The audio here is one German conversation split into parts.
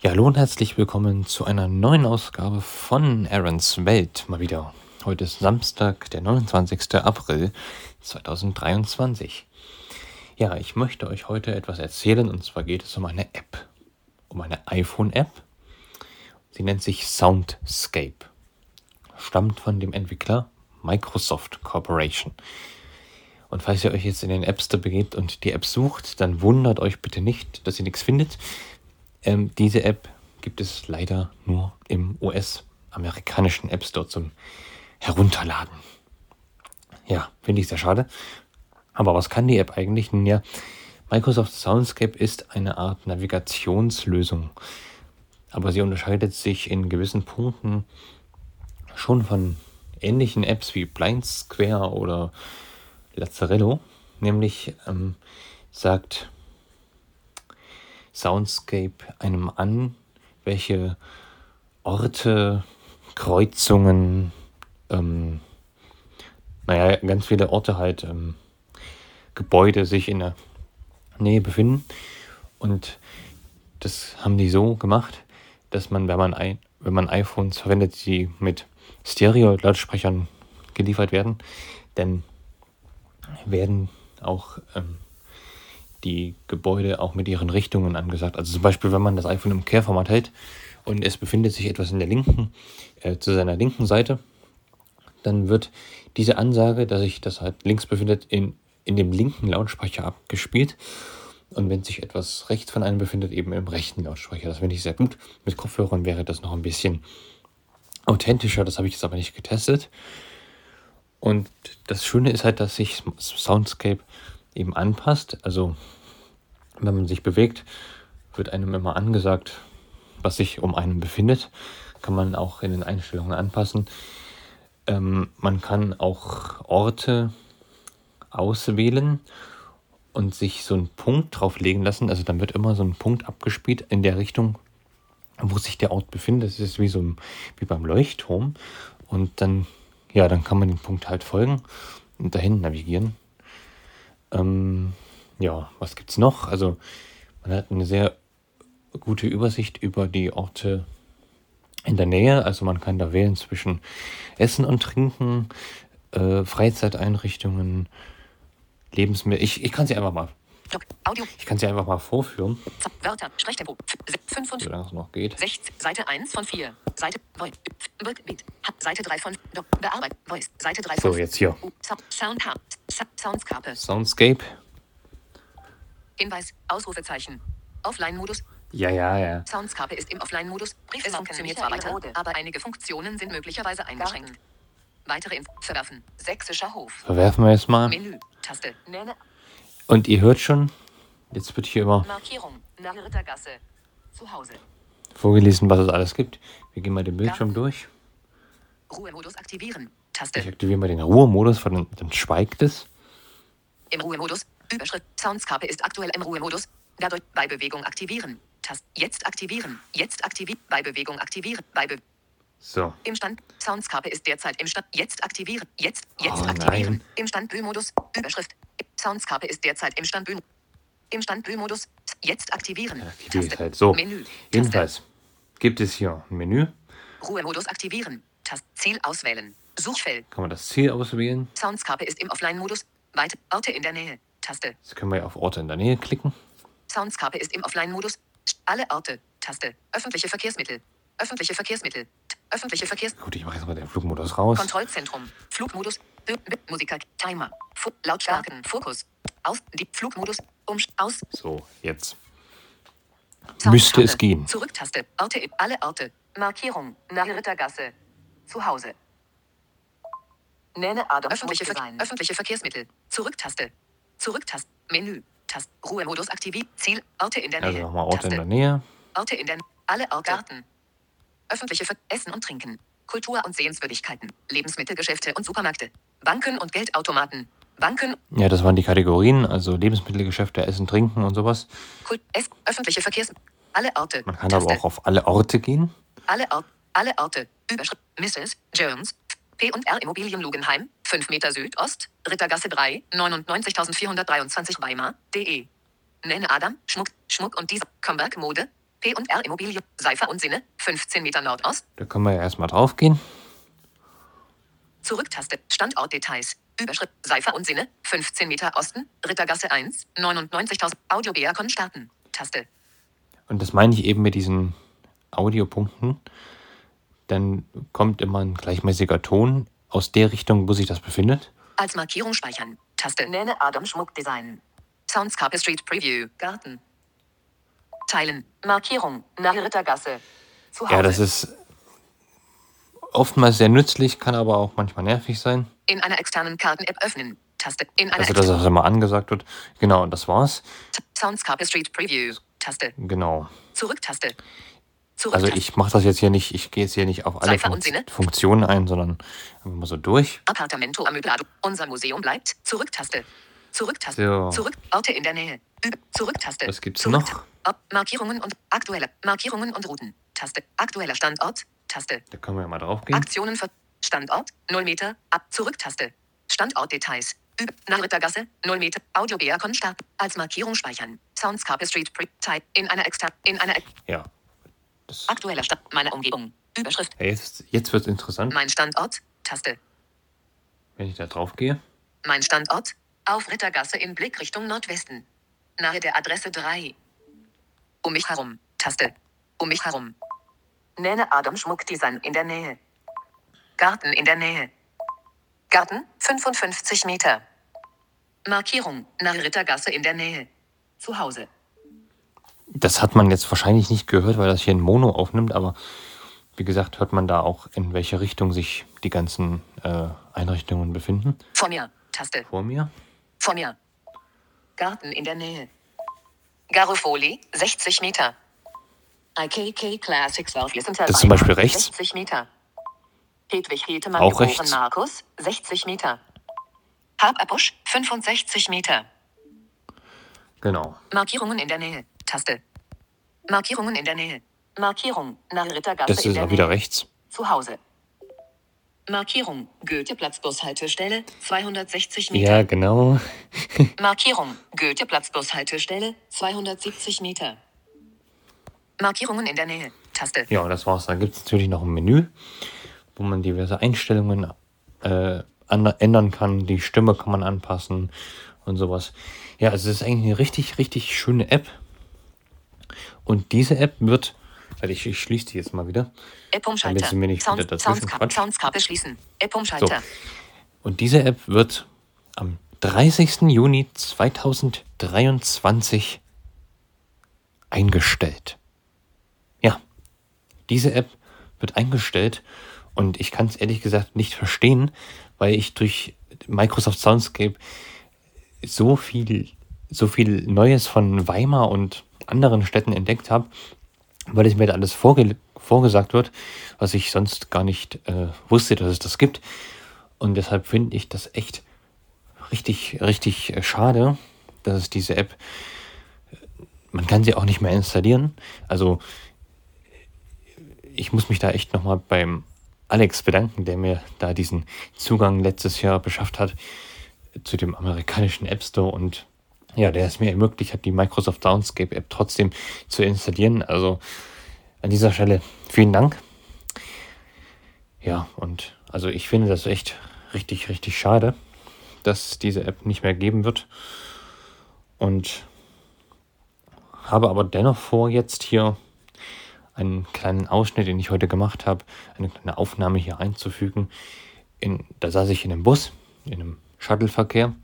Ja, hallo und herzlich willkommen zu einer neuen Ausgabe von Aarons Welt. Mal wieder. Heute ist Samstag, der 29. April 2023. Ja, ich möchte euch heute etwas erzählen und zwar geht es um eine App. Um eine iPhone-App. Sie nennt sich Soundscape. Stammt von dem Entwickler Microsoft Corporation. Und falls ihr euch jetzt in den App Store begebt und die App sucht, dann wundert euch bitte nicht, dass ihr nichts findet. Ähm, diese App gibt es leider nur im US-amerikanischen App Store zum Herunterladen. Ja, finde ich sehr schade. Aber was kann die App eigentlich? Nun ja, Microsoft Soundscape ist eine Art Navigationslösung. Aber sie unterscheidet sich in gewissen Punkten schon von ähnlichen Apps wie Blind Square oder Lazzarello. Nämlich ähm, sagt Soundscape einem an, welche Orte, Kreuzungen, ähm, naja, ganz viele Orte halt, ähm, Gebäude sich in der Nähe befinden. Und das haben die so gemacht, dass man, wenn man, ein, wenn man iPhones verwendet, die mit Stereo-Lautsprechern geliefert werden, dann werden auch ähm, die Gebäude auch mit ihren Richtungen angesagt. Also zum Beispiel, wenn man das iPhone im Kehrformat hält und es befindet sich etwas in der linken, äh, zu seiner linken Seite, dann wird diese Ansage, dass sich das halt links befindet, in, in dem linken Lautsprecher abgespielt. Und wenn sich etwas rechts von einem befindet, eben im rechten Lautsprecher. Das finde ich sehr gut. Mit Kopfhörern wäre das noch ein bisschen authentischer. Das habe ich jetzt aber nicht getestet. Und das Schöne ist halt, dass sich Soundscape eben anpasst. Also wenn man sich bewegt, wird einem immer angesagt, was sich um einen befindet. Kann man auch in den Einstellungen anpassen. Ähm, man kann auch Orte auswählen und sich so einen Punkt drauflegen lassen. Also dann wird immer so ein Punkt abgespielt in der Richtung, wo sich der Ort befindet. Das ist wie so wie beim Leuchtturm. Und dann, ja, dann kann man den Punkt halt folgen und dahin navigieren. Ähm, ja, was gibt es noch? Also man hat eine sehr gute Übersicht über die Orte in der Nähe. Also man kann da wählen zwischen Essen und Trinken, äh, Freizeiteinrichtungen, Lebensmittel. Ich, ich kann sie einfach mal. Audio. Ich kann sie einfach mal vorführen. Wörter, Sprechtempo. 5 Solange es noch geht. 60, Seite 1 von 4. Seite Beat. Seite 3 von Bearbeit. Voice. Seite 3 von So, jetzt hier. Sound, Soundscape. Soundscape. Hinweis. Ausrufezeichen. Offline-Modus. Ja, ja, ja. Soundscape ist im Offline-Modus. Es funktioniert zwar weiter, aber einige Funktionen sind möglicherweise eingeschränkt. Weitere Info. Verwerfen. Sächsischer Hof. Verwerfen wir es mal. Menü. Taste. Nenne. Und ihr hört schon, jetzt wird hier immer Markierung. Nach Rittergasse. Zu Hause. vorgelesen, was es alles gibt. Wir gehen mal den Bildschirm durch. Ruhemodus aktivieren. Taste. Ich aktiviere mal den Ruhemodus, weil dann, schweigt es. Im Ruhemodus. Überschrift. Soundscape ist aktuell im Ruhemodus. Dadurch bei Bewegung aktivieren. Taste. Jetzt aktivieren. Jetzt aktivieren. Bei Bewegung aktivieren. Bei Be So. Im Stand. Soundscape ist derzeit im Stand. Jetzt aktivieren. Jetzt. Jetzt Oh, aktivieren. nein. Im Standbühlmodus. Überschrift. Soundscape ist derzeit im Standbühl. Im Standbühlmodus. Jetzt aktivieren. Aktiviere ich Taste. halt so. Menü. Jedenfalls gibt es hier ein Menü. Ruhemodus aktivieren. Taste. Ziel auswählen. Suchfeld. Kann man das Ziel auswählen. Soundscape ist im Offline-Modus. Weite Orte in der Nähe. Taste. Jetzt können wir auf Orte in der Nähe klicken. Soundscape ist im Offline-Modus. Alle Orte. Taste. Öffentliche Verkehrsmittel. Öffentliche Verkehrsmittel. Öffentliche Verkehrs... Gut, ich mache jetzt mal den Flugmodus raus. Kontrollzentrum. Flugmodus. Musiker. Timer. Fu Lautstärken. Fokus. Aus. Die Flugmodus. Um. Aus. So, jetzt. Müsste es gehen. Zurücktaste. Orte. in- Alle Orte. Markierung. Nach Rittergasse. Zu Hause. Nenne Adam. Öffentliche, Ver öffentliche Verkehrsmittel. Zurücktaste. Zurücktaste. Menü. Taste. Ruhemodus aktiviert. Ziel. Orte in der Nähe. Also nochmal Orte in Taste. der Nähe. Orte in der Alle Orte. Garten. Öffentliche Ver Essen und Trinken. Kultur- und Sehenswürdigkeiten. Lebensmittelgeschäfte und Supermärkte. Banken und Geldautomaten. Banken. Ja, das waren die Kategorien, also Lebensmittelgeschäfte, Essen, Trinken und sowas. Kult, Ess, öffentliche Verkehrs. Alle Orte. Man kann Taste. aber auch auf alle Orte gehen. Alle, Or alle Orte. Überschrift. Mrs. Jones. P&R Immobilien Lugenheim. 5 Meter Südost. Rittergasse 3. 99.423 Weimar. De. Nenne Adam. Schmuck. Schmuck und Design. Comberg Mode. P und R Immobilie. Seifer und Sinne. 15 Meter Nordost. Da können wir ja erstmal drauf gehen. Zurücktaste. Standortdetails. Überschrift. Seifer und Sinne. 15 Meter Osten. Rittergasse 1. 99.000. Audio Beacon starten. Taste. Und das meine ich eben mit diesen Audiopunkten. Dann kommt immer ein gleichmäßiger Ton aus der Richtung, wo sich das befindet. Als Markierung speichern. Taste. Nenne Adam Schmuck Design. Soundscape Street Preview. Garten. Teilen. Markierung. Nahe Rittergasse. Zu Hause. Ja, das ist oftmals sehr nützlich, kann aber auch manchmal nervig sein. In einer externen Karten-App öffnen. Taste. In einer Also, dass das immer angesagt wird. Genau, und das war's. Soundscape Street Preview. Taste. Genau. Zurücktaste. Also Zurücktaste. ich mache das jetzt hier nicht, ich gehe jetzt hier nicht auf alle Sinne? Funktionen ein, sondern einfach mal so durch. Appartamento Amöblado. Unser Museum bleibt. Zurücktaste. Zurücktaste. So. Zurück. Orte in der Nähe. Zurücktaste. Was gibt's Zurück- noch? Ab Markierungen und aktuelle Markierungen und Routen. Taste. Aktueller Standort. Taste. Da können wir ja mal drauf gehen. Aktionen für Standort 0 Meter. Ab Zurücktaste. Standortdetails. Üb nach Rittergasse 0 Meter. Audio Beacon starten. Als Markierung speichern. Soundscape Street Pre Type in einer exter in einer Ja. Das, aktueller Stand meiner Umgebung. Überschrift. ja, jetzt jetzt wird es interessant, Mein Standort. Taste. wenn ich da drauf gehe. Mein Standort? Auf Rittergasse in Blickrichtung Nordwesten. Nahe der Adresse 3. Um mich herum. Taste. Um mich herum. Nenne Adam Schmuckdesign in der Nähe. Garten in der Nähe. Garten 55 Meter. Markierung. Nahe Rittergasse in der Nähe. Zu Hause. Das hat man jetzt wahrscheinlich nicht gehört, weil das hier in Mono aufnimmt, aber wie gesagt, hört man da auch, in welche Richtung sich die ganzen äh, Einrichtungen befinden. Vor mir. Taste. Vor mir. Vor mir. Garten in der Nähe. Garofoli, 60 Meter. IKK Classics auf Das ist zum Beispiel rechts. 60 Meter. Hedwig Hetemann, Auch geboren rechts. Markus, 60 Meter. Hababusch, 65 Meter. Genau. Markierungen in der Nähe. Taste. Markierungen in der Nähe. Markierung. Nahe Rittergasse Das in ist der auch wieder rechts. Zu Hause. Markierung. Goetheplatz Bushaltestelle, 260 Meter. Ja, genau. Markierung. Goetheplatz Bushaltestelle, 270 Meter. Markierungen in der Nähe. Taste. Ja, das war's. Da gibt es natürlich noch ein Menü, wo man diverse Einstellungen äh, ändern kann. Die Stimme kann man anpassen und sowas. Ja, also es ist eigentlich eine richtig, richtig schöne App. Und diese App wird, also ich, ich schließe die jetzt mal wieder. App Damit Umschalter. sie mir nicht wieder Sound, dazwischen Soundska- quatscht. Soundskape schließen. App So. Umschalter. Und diese App wird am 30. Juni 2023 eingestellt. Ja, diese App wird eingestellt und ich kann es ehrlich gesagt nicht verstehen, weil ich durch Microsoft Soundscape so viel, so viel Neues von Weimar und anderen Städten entdeckt habe, weil es mir da alles vorge vorgesagt wird, was ich sonst gar nicht äh, wusste, dass es das gibt. Und deshalb finde ich das echt richtig, richtig äh, schade, dass es diese App, äh, man kann sie auch nicht mehr installieren. Also ich muss mich da echt nochmal beim Alex bedanken, der mir da diesen Zugang letztes Jahr beschafft hat zu dem amerikanischen App Store und ja, der es mir ermöglicht hat, die Microsoft Soundscape App trotzdem zu installieren. Also an dieser Stelle vielen Dank. Ja, und also ich finde das echt richtig, richtig schade, dass diese App nicht mehr geben wird. Und habe aber dennoch vor, jetzt hier einen kleinen Ausschnitt, den ich heute gemacht habe, eine kleine Aufnahme hier einzufügen. In, da saß ich in einem Bus, in einem Shuttleverkehr.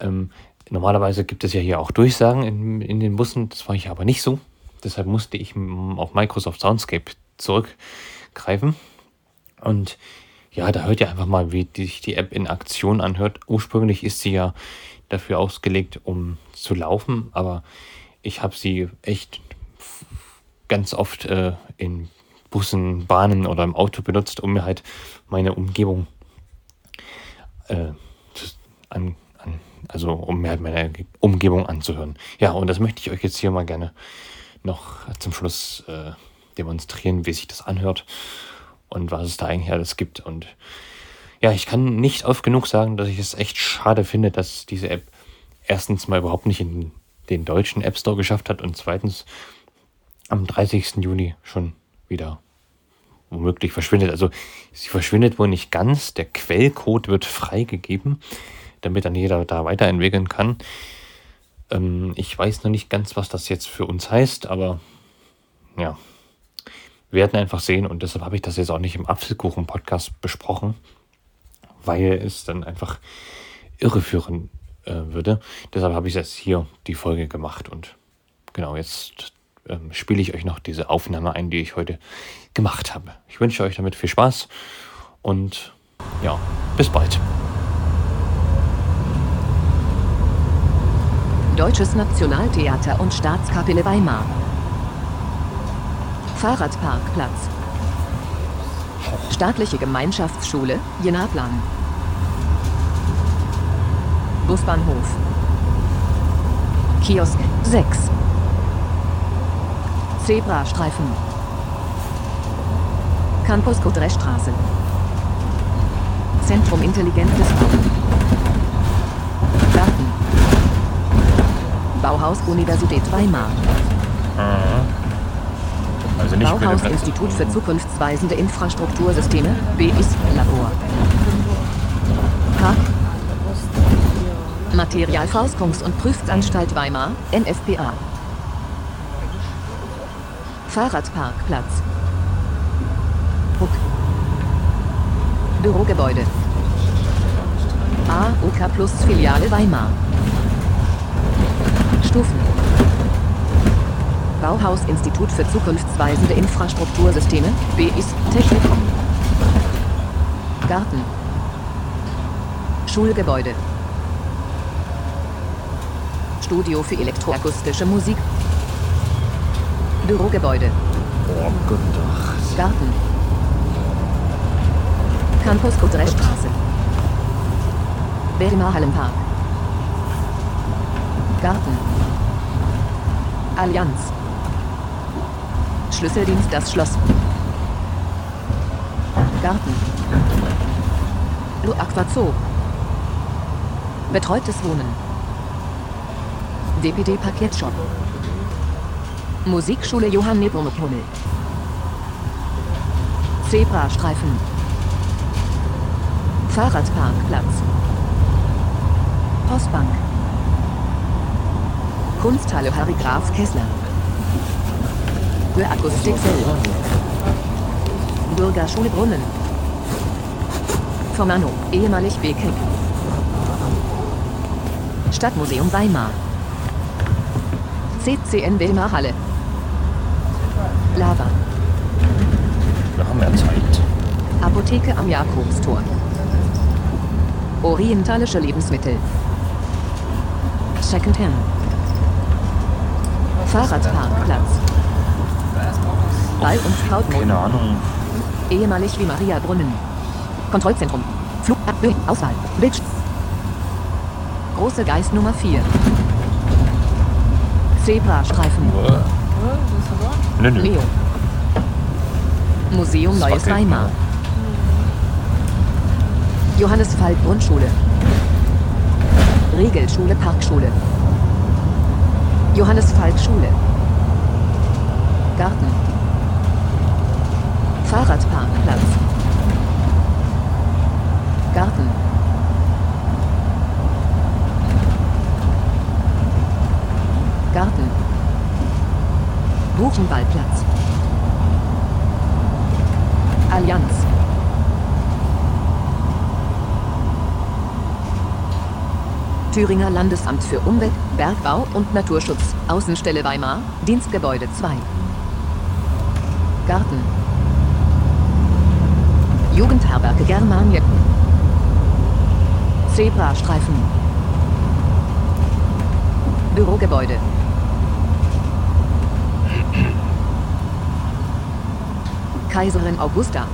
Ähm, normalerweise gibt es ja hier auch Durchsagen in, in den Bussen, das war hier aber nicht so. Deshalb musste ich auf Microsoft Soundscape zurückgreifen. Und ja, da hört ihr einfach mal, wie sich die App in Aktion anhört. Ursprünglich ist sie ja dafür ausgelegt, um zu laufen, aber ich habe sie echt ganz oft äh, in Bussen, Bahnen oder im Auto benutzt, um mir halt meine Umgebung äh, an, also um mir halt meine Umgebung anzuhören. Ja, und das möchte ich euch jetzt hier mal gerne noch zum Schluss äh, demonstrieren, wie sich das anhört und was es da eigentlich alles gibt. Und ja, ich kann nicht oft genug sagen, dass ich es echt schade finde, dass diese App erstens mal überhaupt nicht in den deutschen App Store geschafft hat und zweitens am 30. Juni schon wieder womöglich verschwindet. Also sie verschwindet wohl nicht ganz. Der Quellcode wird freigegeben, damit dann jeder da weiterentwickeln kann. Ähm, ich weiß noch nicht ganz, was das jetzt für uns heißt, aber ja, wir werden einfach sehen und deshalb habe ich das jetzt auch nicht im Apfelkuchen-Podcast besprochen, weil es dann einfach irreführen äh, würde. Deshalb habe ich jetzt hier die Folge gemacht und genau, jetzt ähm, spiele ich euch noch diese Aufnahme ein, die ich heute gemacht habe. Ich wünsche euch damit viel Spaß und ja, bis bald. Deutsches Nationaltheater und Staatskapelle Weimar. Fahrradparkplatz. Staatliche Gemeinschaftsschule, Jenaplan. Busbahnhof. Kiosk 6. Zebrastreifen. Campus Kodrestraße. Zentrum intelligentes Bauen. Garten. Bauhaus Universität Weimar. Also nicht Bauhaus Institut für zukunftsweisende Infrastruktursysteme, BIS Labor. Park. Materialforstungs- und Prüfungsanstalt Weimar, NFPA. Fahrradparkplatz. Ruck. Bürogebäude. AOK Plus Filiale Weimar. Stufen. Bauhaus Institut für zukunftsweisende Infrastruktursysteme, BIS Technikum. Garten. Schulgebäude. Studio für elektroakustische Musik. Bürogebäude. Oh. Garten. Campus. Weimar Hallenpark. Garten. Allianz. Schlüsseldienst das Schloss. Garten. Lu Aqua Zoo. Betreutes Wohnen. DPD Paketshop. Musikschule Johann Nepomuk-Hummel. Zebrastreifen. Fahrradparkplatz. Postbank. Kunsthalle Harry Graf Kessler. Für Akustik Selber. Bürgerschule Brunnen. Formano, ehemalig BKIC. Stadtmuseum Weimar. CCN Weimar Halle. Lava. Wir haben ja Zeit. Apotheke am Jakobstor. Orientalische Lebensmittel. Secondhand. Fahrradparkplatz. Ball- und Scoutmodus. Keine Ahnung. Ehemalig wie Maria Brunnen. Kontrollzentrum. Flug, Auswahl, Bild. Große Geist Nummer 4. Zebrastreifen. Nö, nö. Leo. Museum Neues Okay. Weimar. Johannes Falk Grundschule. Regelschule Parkschule. Johannes Falk Schule. Garten. Fahrradparkplatz. Garten. Garten. Buchenwaldplatz. Allianz. Thüringer Landesamt für Umwelt, Bergbau und Naturschutz, Außenstelle Weimar, Dienstgebäude 2. Garten. Jugendherberge Germanie. Zebrastreifen. Bürogebäude. Kaiserin Augusta.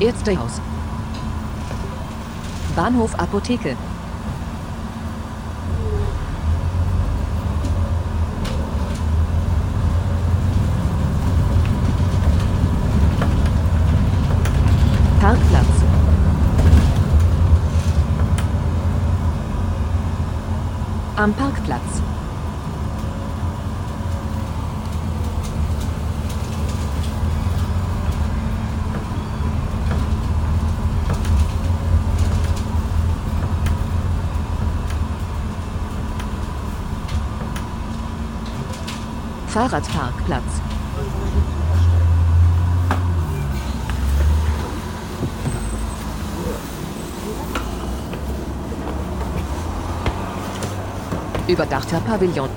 Ärztehaus. Bahnhof Apotheke. Parkplatz. Am Parkplatz. Fahrradparkplatz. Überdachter Pavillon.